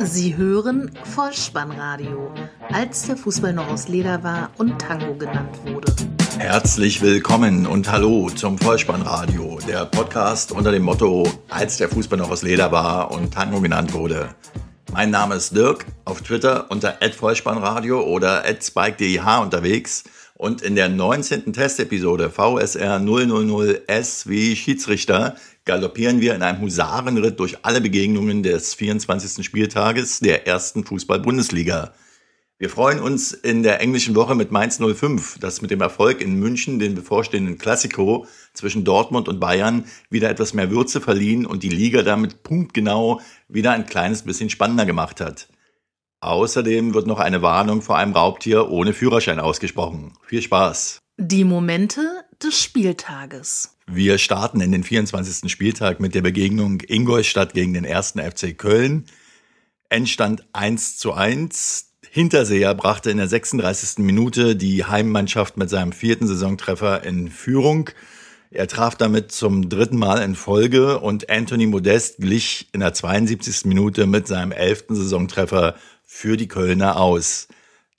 Sie hören Vollspannradio, als der Fußball noch aus Leder war und Tango genannt wurde. Herzlich willkommen und hallo zum Vollspannradio, der Podcast unter dem Motto, als der Fußball noch aus Leder war und Tango genannt wurde. Mein Name ist Dirk, auf Twitter unter @vollspannradio oder @spike_deh unterwegs und in der 19. Testepisode VSR 000S wie Schiedsrichter galoppieren wir in einem Husarenritt durch alle Begegnungen des 24. Spieltages der ersten Fußball-Bundesliga. Wir freuen uns in der englischen Woche mit Mainz 05, das mit dem Erfolg in München den bevorstehenden Klassiko zwischen Dortmund und Bayern wieder etwas mehr Würze verliehen und die Liga damit punktgenau wieder ein kleines bisschen spannender gemacht hat. Außerdem wird noch eine Warnung vor einem Raubtier ohne Führerschein ausgesprochen. Viel Spaß! Die Momente des Spieltages. Wir starten in den 24. Spieltag mit der Begegnung Ingolstadt gegen den ersten FC Köln. Endstand 1 zu 1. Hinterseher brachte in der 36. Minute die Heimmannschaft mit seinem vierten Saisontreffer in Führung. Er traf damit zum dritten Mal in Folge und Anthony Modest glich in der 72. Minute mit seinem elften Saisontreffer für die Kölner aus.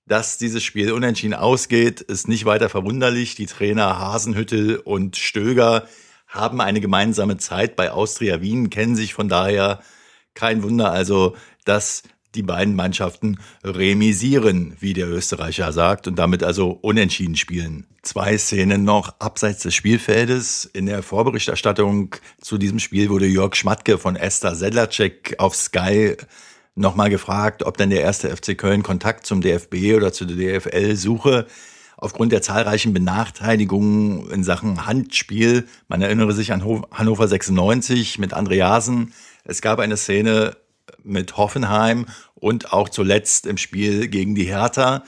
Dass dieses Spiel unentschieden ausgeht, ist nicht weiter verwunderlich. Die Trainer Hasenhüttel und Stöger haben eine gemeinsame Zeit bei Austria Wien, kennen sich von daher kein Wunder also, dass die beiden Mannschaften remisieren, wie der Österreicher sagt, und damit also unentschieden spielen. Zwei Szenen noch abseits des Spielfeldes. In der Vorberichterstattung zu diesem Spiel wurde Jörg Schmatke von Esther Sedlacek auf Sky nochmal gefragt, ob denn der erste FC Köln Kontakt zum DFB oder zu der DFL suche. Aufgrund der zahlreichen Benachteiligungen in Sachen Handspiel, man erinnere sich an Hannover 96 mit Andreasen. Es gab eine Szene mit Hoffenheim und auch zuletzt im Spiel gegen die Hertha.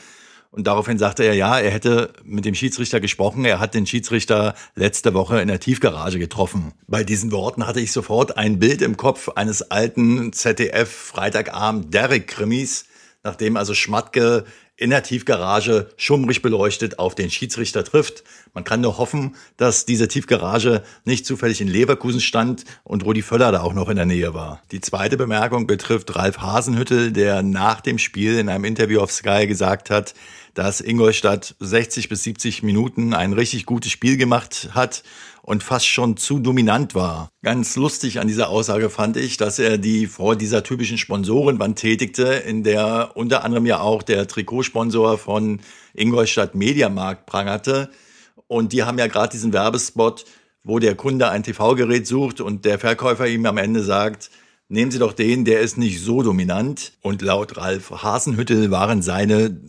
Und daraufhin sagte er, ja, er hätte mit dem Schiedsrichter gesprochen. Er hat den Schiedsrichter letzte Woche in der Tiefgarage getroffen. Bei diesen Worten hatte ich sofort ein Bild im Kopf eines alten ZDF Freitagabend Derek Krimis, nachdem also Schmatke in der Tiefgarage schummrig beleuchtet auf den Schiedsrichter trifft. Man kann nur hoffen, dass diese Tiefgarage nicht zufällig in Leverkusen stand und Rudi Völler da auch noch in der Nähe war. Die zweite Bemerkung betrifft Ralf Hasenhüttel, der nach dem Spiel in einem Interview auf Sky gesagt hat, dass Ingolstadt 60 bis 70 Minuten ein richtig gutes Spiel gemacht hat und fast schon zu dominant war. Ganz lustig an dieser Aussage fand ich, dass er die vor dieser typischen Sponsorenwand tätigte, in der unter anderem ja auch der Trikotsponsor von Ingolstadt Mediamarkt prangerte. Und die haben ja gerade diesen Werbespot, wo der Kunde ein TV-Gerät sucht und der Verkäufer ihm am Ende sagt, nehmen Sie doch den, der ist nicht so dominant. Und laut Ralf Hasenhüttel waren seine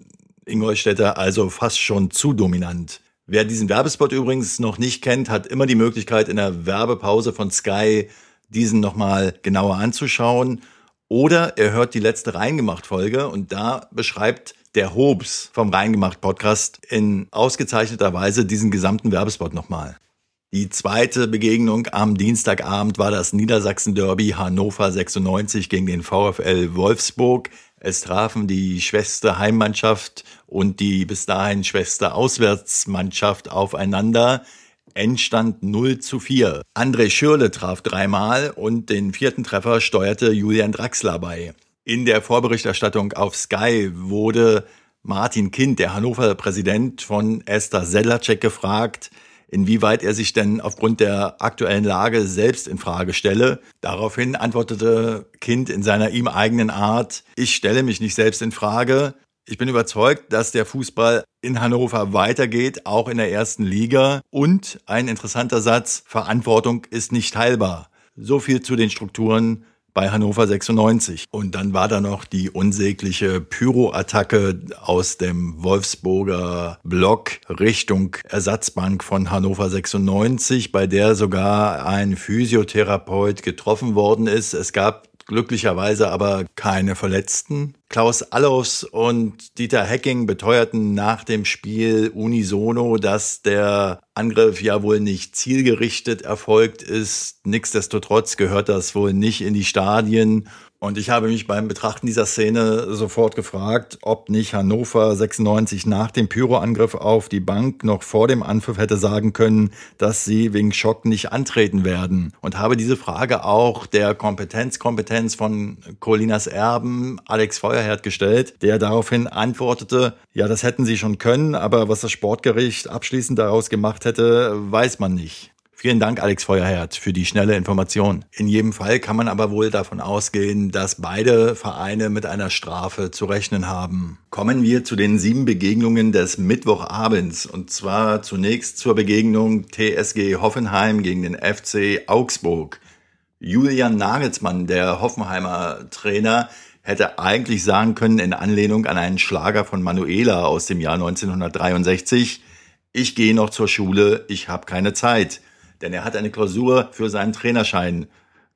Ingolstädter also fast schon zu dominant. Wer diesen Werbespot übrigens noch nicht kennt, hat immer die Möglichkeit, in der Werbepause von Sky diesen nochmal genauer anzuschauen. Oder er hört die letzte Reingemacht-Folge und da beschreibt der Hobbs vom Reingemacht-Podcast in ausgezeichneter Weise diesen gesamten Werbespot nochmal. Die zweite Begegnung am Dienstagabend war das Niedersachsen-Derby Hannover 96 gegen den VfL Wolfsburg. Es trafen die Schwester Heimmannschaft und die bis dahin Schwester Auswärtsmannschaft aufeinander. Endstand 0 zu 4. André Schürle traf dreimal und den vierten Treffer steuerte Julian Draxler bei. In der Vorberichterstattung auf Sky wurde Martin Kind, der Hannover Präsident von Esther Sedlacek, gefragt, inwieweit er sich denn aufgrund der aktuellen Lage selbst in Frage stelle. Daraufhin antwortete Kind in seiner ihm eigenen Art, ich stelle mich nicht selbst in Frage. Ich bin überzeugt, dass der Fußball in Hannover weitergeht, auch in der ersten Liga. Und ein interessanter Satz, Verantwortung ist nicht teilbar. So viel zu den Strukturen bei Hannover 96. Und dann war da noch die unsägliche Pyro-Attacke aus dem Wolfsburger Block Richtung Ersatzbank von Hannover 96, bei der sogar ein Physiotherapeut getroffen worden ist. Es gab glücklicherweise aber keine Verletzten. Klaus Allofs und Dieter Hecking beteuerten nach dem Spiel unisono, dass der Angriff ja wohl nicht zielgerichtet erfolgt ist. Nichtsdestotrotz gehört das wohl nicht in die Stadien Und ich habe mich beim Betrachten dieser Szene sofort gefragt, ob nicht Hannover 96 nach dem Pyroangriff auf die Bank noch vor dem Anpfiff hätte sagen können, dass sie wegen Schock nicht antreten werden. Und habe diese Frage auch der Kompetenzkompetenz von Colinas Erben Alex Feuerherd gestellt, der daraufhin antwortete, ja, das hätten sie schon können, aber was das Sportgericht abschließend daraus gemacht hätte, weiß man nicht. Vielen Dank, Alex Feuerherd, für die schnelle Information. In jedem Fall kann man aber wohl davon ausgehen, dass beide Vereine mit einer Strafe zu rechnen haben. Kommen wir zu den sieben Begegnungen des Mittwochabends. Und zwar zunächst zur Begegnung TSG Hoffenheim gegen den FC Augsburg. Julian Nagelsmann, der Hoffenheimer Trainer, hätte eigentlich sagen können, in Anlehnung an einen Schlager von Manuela aus dem Jahr 1963, ich gehe noch zur Schule, ich habe keine Zeit denn er hat eine Klausur für seinen Trainerschein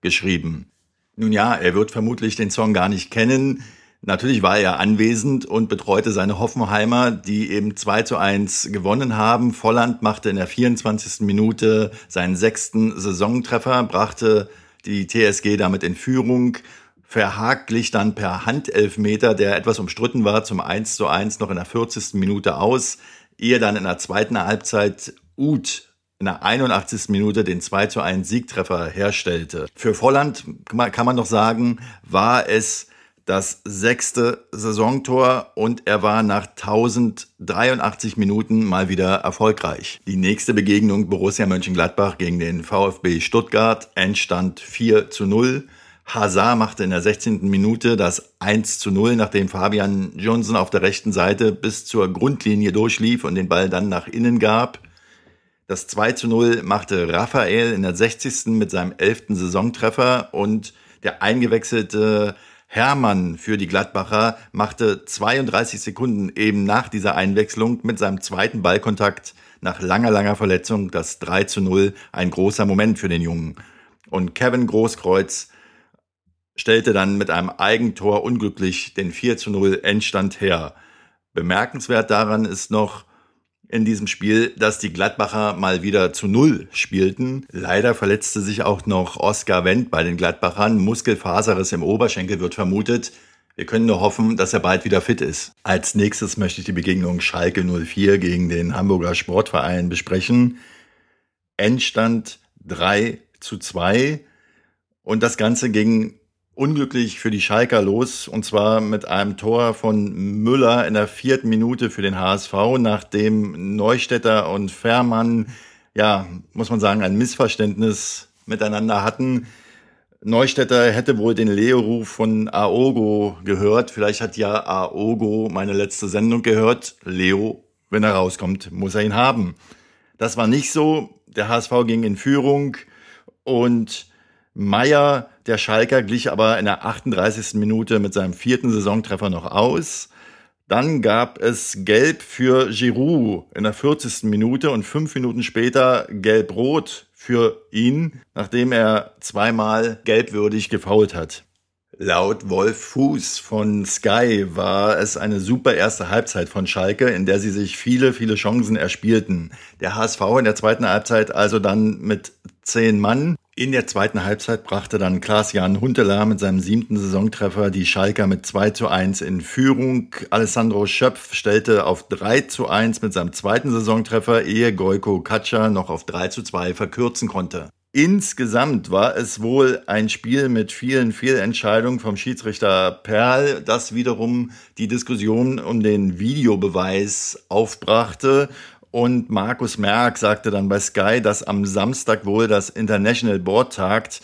geschrieben. Nun ja, er wird vermutlich den Song gar nicht kennen. Natürlich war er anwesend und betreute seine Hoffenheimer, die eben 2 zu 1 gewonnen haben. Volland machte in der 24. Minute seinen sechsten Saisontreffer, brachte die TSG damit in Führung. Verhagt glich dann per Handelfmeter, der etwas umstritten war, zum 1 zu 1 noch in der 40. Minute aus, ehe dann in der zweiten Halbzeit Uth in der 81. Minute den 2 zu 1 Siegtreffer herstellte. Für Volland kann man noch sagen, war es das sechste Saisontor und er war nach 1083 Minuten mal wieder erfolgreich. Die nächste Begegnung Borussia Mönchengladbach gegen den VfB Stuttgart entstand 4 zu 0. Hazard machte in der 16. Minute das 1 zu 0, nachdem Fabian Johnson auf der rechten Seite bis zur Grundlinie durchlief und den Ball dann nach innen gab. Das 2 zu 0 machte Raphael in der 60. mit seinem 11. Saisontreffer und der eingewechselte Hermann für die Gladbacher machte 32 Sekunden eben nach dieser Einwechslung mit seinem zweiten Ballkontakt nach langer, langer Verletzung das 3 zu 0 ein großer Moment für den Jungen. Und Kevin Großkreuz stellte dann mit einem Eigentor unglücklich den 4 zu 0 Endstand her. Bemerkenswert daran ist noch, in diesem Spiel, dass die Gladbacher mal wieder zu Null spielten. Leider verletzte sich auch noch Oskar Wendt bei den Gladbachern. Muskelfaserriss im Oberschenkel wird vermutet. Wir können nur hoffen, dass er bald wieder fit ist. Als nächstes möchte ich die Begegnung Schalke 04 gegen den Hamburger Sportverein besprechen. Endstand 3 zu 2. Und das Ganze ging unglücklich für die Schalker los und zwar mit einem Tor von Müller in der vierten Minute für den HSV, nachdem Neustädter und Fährmann, ja, muss man sagen, ein Missverständnis miteinander hatten. Neustädter hätte wohl den Leo-Ruf von Aogo gehört. Vielleicht hat ja Aogo meine letzte Sendung gehört. Leo, wenn er rauskommt, muss er ihn haben. Das war nicht so. Der HSV ging in Führung und Meier, der Schalker, glich aber in der 38. Minute mit seinem vierten Saisontreffer noch aus. Dann gab es Gelb für Giroud in der 40. Minute und fünf Minuten später Gelb-Rot für ihn, nachdem er zweimal gelbwürdig gefault hat. Laut Wolf Fuß von Sky war es eine super erste Halbzeit von Schalke, in der sie sich viele, viele Chancen erspielten. Der HSV in der zweiten Halbzeit also dann mit zehn Mann in der zweiten Halbzeit brachte dann Klaas-Jan Huntelaar mit seinem siebten Saisontreffer die Schalker mit 2 zu 1 in Führung. Alessandro Schöpf stellte auf 3 zu 1 mit seinem zweiten Saisontreffer, ehe Goiko Katscha noch auf 3 zu 2 verkürzen konnte. Insgesamt war es wohl ein Spiel mit vielen Fehlentscheidungen vom Schiedsrichter Perl, das wiederum die Diskussion um den Videobeweis aufbrachte und Markus Merck sagte dann bei Sky, dass am Samstag wohl das International Board tagt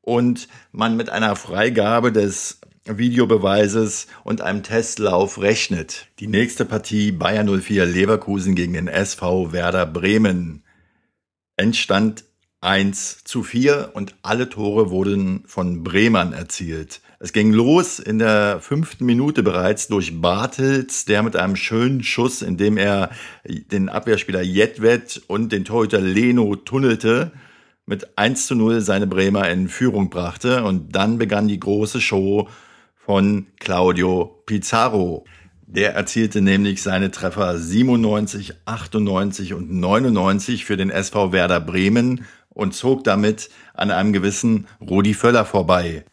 und man mit einer Freigabe des Videobeweises und einem Testlauf rechnet. Die nächste Partie Bayer 04 Leverkusen gegen den SV Werder Bremen. Endstand 1 zu 4 und alle Tore wurden von Bremern erzielt. Es ging los in der fünften Minute bereits durch Bartels, der mit einem schönen Schuss, in dem er den Abwehrspieler Jedwet und den Torhüter Leno tunnelte, mit 1 zu 0 seine Bremer in Führung brachte. Und dann begann die große Show von Claudio Pizarro. Der erzielte nämlich seine Treffer 97, 98 und 99 für den SV Werder Bremen und zog damit an einem gewissen Rudi Völler vorbei.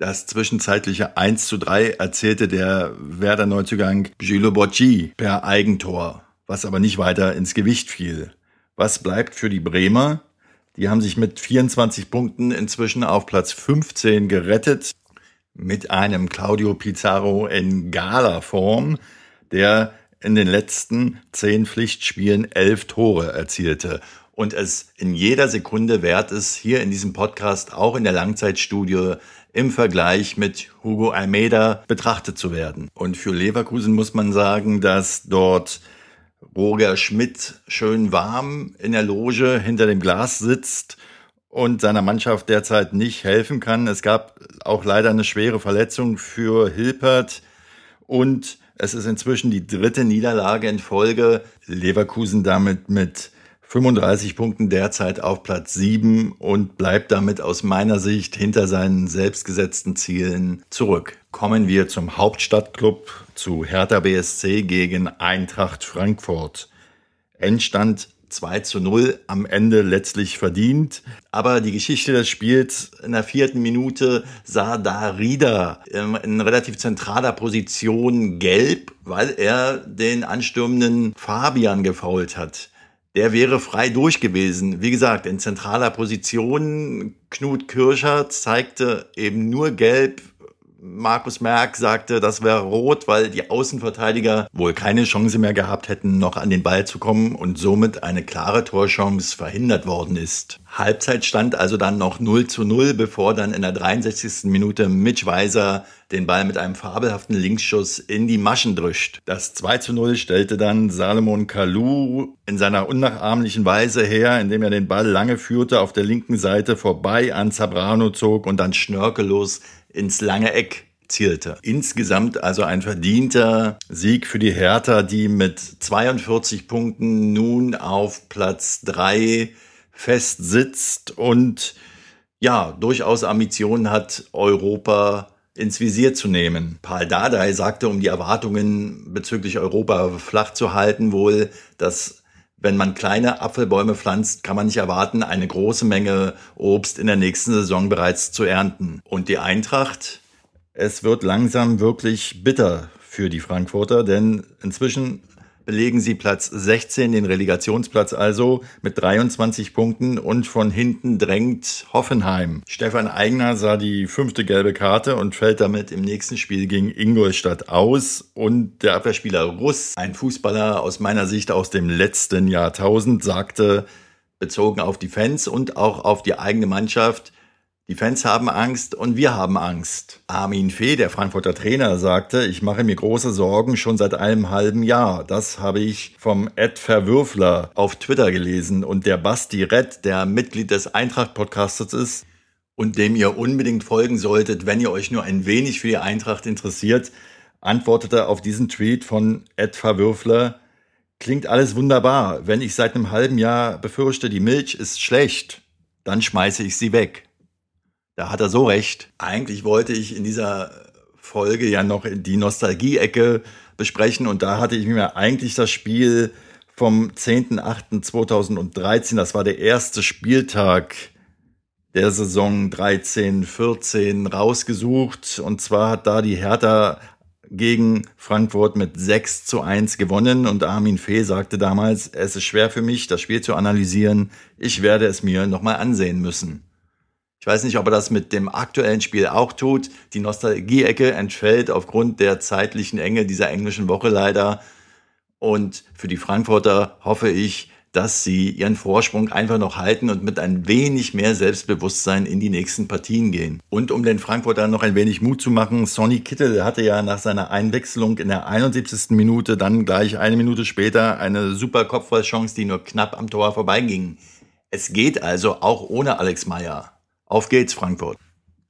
Das zwischenzeitliche 1 zu 3 erzählte der Werder Neuzugang Gilles Bocci per Eigentor, was aber nicht weiter ins Gewicht fiel. Was bleibt für die Bremer? Die haben sich mit 24 Punkten inzwischen auf Platz 15 gerettet. Mit einem Claudio Pizarro in Gala-Form, der in den letzten zehn Pflichtspielen elf Tore erzielte und es in jeder Sekunde wert ist, hier in diesem Podcast auch in der Langzeitstudie im Vergleich mit Hugo Almeida betrachtet zu werden. Und für Leverkusen muss man sagen, dass dort Roger Schmidt schön warm in der Loge hinter dem Glas sitzt und seiner Mannschaft derzeit nicht helfen kann. Es gab auch leider eine schwere Verletzung für Hilpert und es ist inzwischen die dritte Niederlage in Folge. Leverkusen damit mit 35 Punkten derzeit auf Platz 7 und bleibt damit aus meiner Sicht hinter seinen selbstgesetzten Zielen zurück. Kommen wir zum Hauptstadtclub zu Hertha BSC gegen Eintracht Frankfurt. Endstand 2 zu 0 am Ende letztlich verdient. Aber die Geschichte des Spiels in der vierten Minute sah Darida in relativ zentraler Position gelb, weil er den anstürmenden Fabian gefault hat der wäre frei durch gewesen. Wie gesagt, in zentraler Position. Knut Kirscher zeigte eben nur gelb. Markus Merck sagte, das wäre rot, weil die Außenverteidiger wohl keine Chance mehr gehabt hätten, noch an den Ball zu kommen und somit eine klare Torchance verhindert worden ist. Halbzeit stand also dann noch 0 zu 0, bevor dann in der 63. Minute Mitch Weiser den Ball mit einem fabelhaften Linksschuss in die Maschen drischt. Das 2 zu 0 stellte dann Salomon Kalou in seiner unnachahmlichen Weise her, indem er den Ball lange führte, auf der linken Seite vorbei an Zabrano zog und dann schnörkellos ins lange Eck zielte. Insgesamt also ein verdienter Sieg für die Hertha, die mit 42 Punkten nun auf Platz 3 fest sitzt und ja, durchaus Ambitionen hat, Europa ins Visier zu nehmen. Paul Dardai sagte, um die Erwartungen bezüglich Europa flach zu halten, wohl, dass wenn man kleine Apfelbäume pflanzt, kann man nicht erwarten, eine große Menge Obst in der nächsten Saison bereits zu ernten. Und die Eintracht, es wird langsam wirklich bitter für die Frankfurter, denn inzwischen belegen sie Platz 16, den Relegationsplatz also, mit 23 Punkten und von hinten drängt Hoffenheim. Stefan Eigner sah die fünfte gelbe Karte und fällt damit im nächsten Spiel gegen Ingolstadt aus und der Abwehrspieler Russ, ein Fußballer aus meiner Sicht aus dem letzten Jahrtausend, sagte, bezogen auf die Fans und auch auf die eigene Mannschaft, die Fans haben Angst und wir haben Angst. Armin Fee, der Frankfurter Trainer, sagte, ich mache mir große Sorgen schon seit einem halben Jahr. Das habe ich vom Ed Verwürfler auf Twitter gelesen. Und der Basti Rett, der Mitglied des Eintracht-Podcasters ist und dem ihr unbedingt folgen solltet, wenn ihr euch nur ein wenig für die Eintracht interessiert, antwortete auf diesen Tweet von Ed Verwürfler, klingt alles wunderbar. Wenn ich seit einem halben Jahr befürchte, die Milch ist schlecht, dann schmeiße ich sie weg. Da hat er so recht. Eigentlich wollte ich in dieser Folge ja noch die Nostalgie-Ecke besprechen und da hatte ich mir eigentlich das Spiel vom 10.08.2013, das war der erste Spieltag der Saison 13-14 rausgesucht und zwar hat da die Hertha gegen Frankfurt mit 6 zu 1 gewonnen und Armin Fee sagte damals, es ist schwer für mich, das Spiel zu analysieren. Ich werde es mir nochmal ansehen müssen. Ich weiß nicht, ob er das mit dem aktuellen Spiel auch tut. Die Nostalgie-Ecke entfällt aufgrund der zeitlichen Enge dieser englischen Woche leider. Und für die Frankfurter hoffe ich, dass sie ihren Vorsprung einfach noch halten und mit ein wenig mehr Selbstbewusstsein in die nächsten Partien gehen. Und um den Frankfurtern noch ein wenig Mut zu machen, Sonny Kittel hatte ja nach seiner Einwechslung in der 71. Minute dann gleich eine Minute später eine super Kopfballchance, die nur knapp am Tor vorbeiging. Es geht also auch ohne Alex Meyer. Auf geht's, Frankfurt.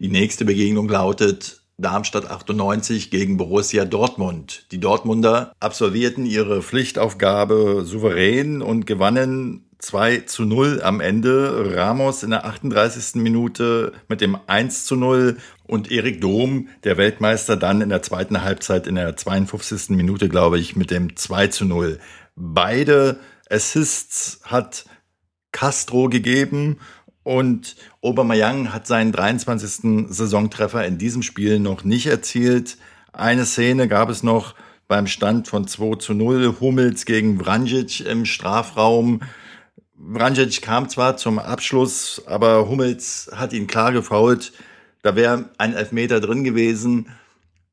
Die nächste Begegnung lautet Darmstadt 98 gegen Borussia Dortmund. Die Dortmunder absolvierten ihre Pflichtaufgabe souverän und gewannen 2 zu 0 am Ende. Ramos in der 38. Minute mit dem 1 zu 0 und Erik Dom, der Weltmeister, dann in der zweiten Halbzeit in der 52. Minute, glaube ich, mit dem 2 zu 0. Beide Assists hat Castro gegeben Und Aubameyang hat seinen 23. Saisontreffer in diesem Spiel noch nicht erzielt. Eine Szene gab es noch beim Stand von 2 zu 0. Hummels gegen Vranjic im Strafraum. Vranjic kam zwar zum Abschluss, aber Hummels hat ihn klar gefault. Da wäre ein Elfmeter drin gewesen.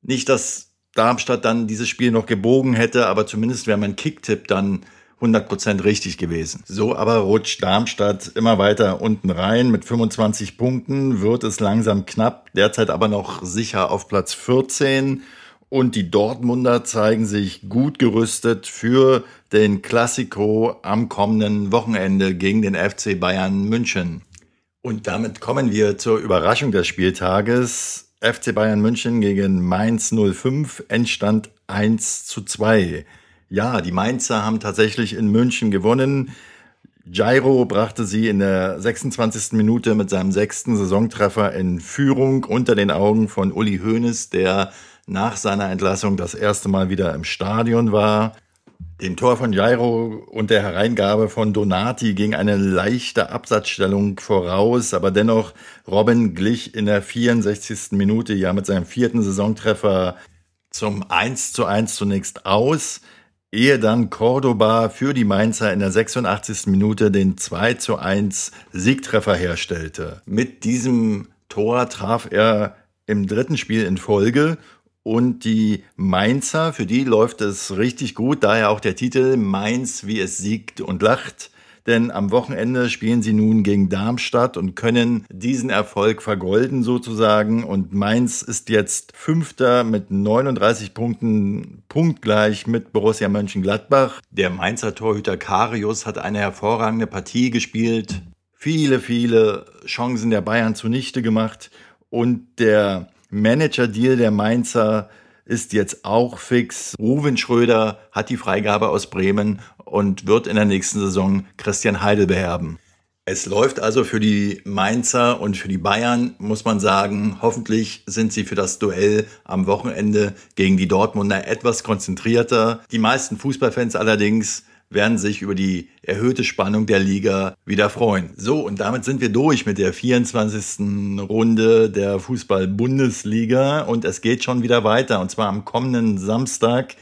Nicht, dass Darmstadt dann dieses Spiel noch gebogen hätte, aber zumindest wäre mein Kicktipp dann 100% richtig gewesen. So aber rutscht Darmstadt immer weiter unten rein. Mit 25 Punkten wird es langsam knapp, derzeit aber noch sicher auf Platz 14. Und die Dortmunder zeigen sich gut gerüstet für den Klassiko am kommenden Wochenende gegen den FC Bayern München. Und damit kommen wir zur Überraschung des Spieltages. FC Bayern München gegen Mainz 05, Endstand 1 zu 2. Ja, die Mainzer haben tatsächlich in München gewonnen. Jairo brachte sie in der 26. Minute mit seinem sechsten Saisontreffer in Führung unter den Augen von Uli Hoeneß, der nach seiner Entlassung das erste Mal wieder im Stadion war. Dem Tor von Jairo und der Hereingabe von Donati ging eine leichte Absatzstellung voraus, aber dennoch Robin glich in der 64. Minute ja mit seinem vierten Saisontreffer zum 1 zu 1 zunächst aus ehe dann Cordoba für die Mainzer in der 86. Minute den 2 zu 1 Siegtreffer herstellte. Mit diesem Tor traf er im dritten Spiel in Folge und die Mainzer, für die läuft es richtig gut, daher auch der Titel Mainz, wie es siegt und lacht denn am Wochenende spielen sie nun gegen Darmstadt und können diesen Erfolg vergolden sozusagen. Und Mainz ist jetzt Fünfter mit 39 Punkten, punktgleich mit Borussia Mönchengladbach. Der Mainzer Torhüter Karius hat eine hervorragende Partie gespielt, viele, viele Chancen der Bayern zunichte gemacht und der Manager-Deal der Mainzer ist jetzt auch fix. Ruven Schröder hat die Freigabe aus Bremen und wird in der nächsten Saison Christian Heidel beherben. Es läuft also für die Mainzer und für die Bayern, muss man sagen. Hoffentlich sind sie für das Duell am Wochenende gegen die Dortmunder etwas konzentrierter. Die meisten Fußballfans allerdings werden sich über die erhöhte Spannung der Liga wieder freuen. So, und damit sind wir durch mit der 24. Runde der Fußball-Bundesliga und es geht schon wieder weiter und zwar am kommenden Samstag.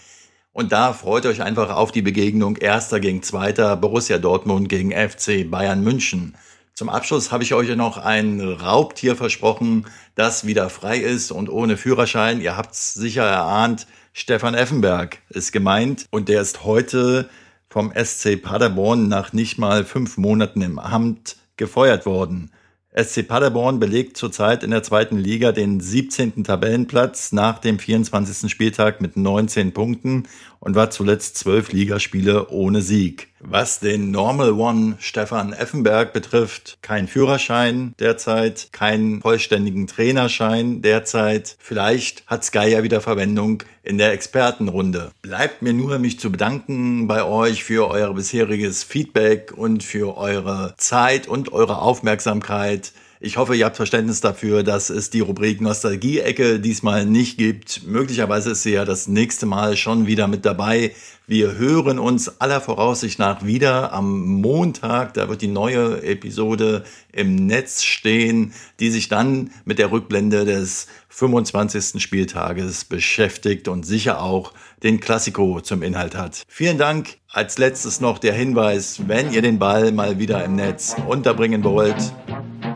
Und da freut euch einfach auf die Begegnung Erster gegen Zweiter Borussia Dortmund gegen FC Bayern München. Zum Abschluss habe ich euch noch ein Raubtier versprochen, das wieder frei ist und ohne Führerschein. Ihr habt es sicher erahnt. Stefan Effenberg ist gemeint und der ist heute vom SC Paderborn nach nicht mal fünf Monaten im Amt gefeuert worden. SC Paderborn belegt zurzeit in der zweiten Liga den 17. Tabellenplatz nach dem 24. Spieltag mit 19 Punkten und war zuletzt zwölf Ligaspiele ohne Sieg. Was den Normal One Stefan Effenberg betrifft, kein Führerschein derzeit, keinen vollständigen Trainerschein derzeit. Vielleicht hat Sky ja wieder Verwendung in der Expertenrunde. Bleibt mir nur, mich zu bedanken bei euch für euer bisheriges Feedback und für eure Zeit und eure Aufmerksamkeit. Ich hoffe, ihr habt Verständnis dafür, dass es die Rubrik Nostalgie-Ecke diesmal nicht gibt. Möglicherweise ist sie ja das nächste Mal schon wieder mit dabei. Wir hören uns aller Voraussicht nach wieder am Montag. Da wird die neue Episode im Netz stehen, die sich dann mit der Rückblende des 25. Spieltages beschäftigt und sicher auch den Klassiko zum Inhalt hat. Vielen Dank. Als letztes noch der Hinweis, wenn ihr den Ball mal wieder im Netz unterbringen wollt,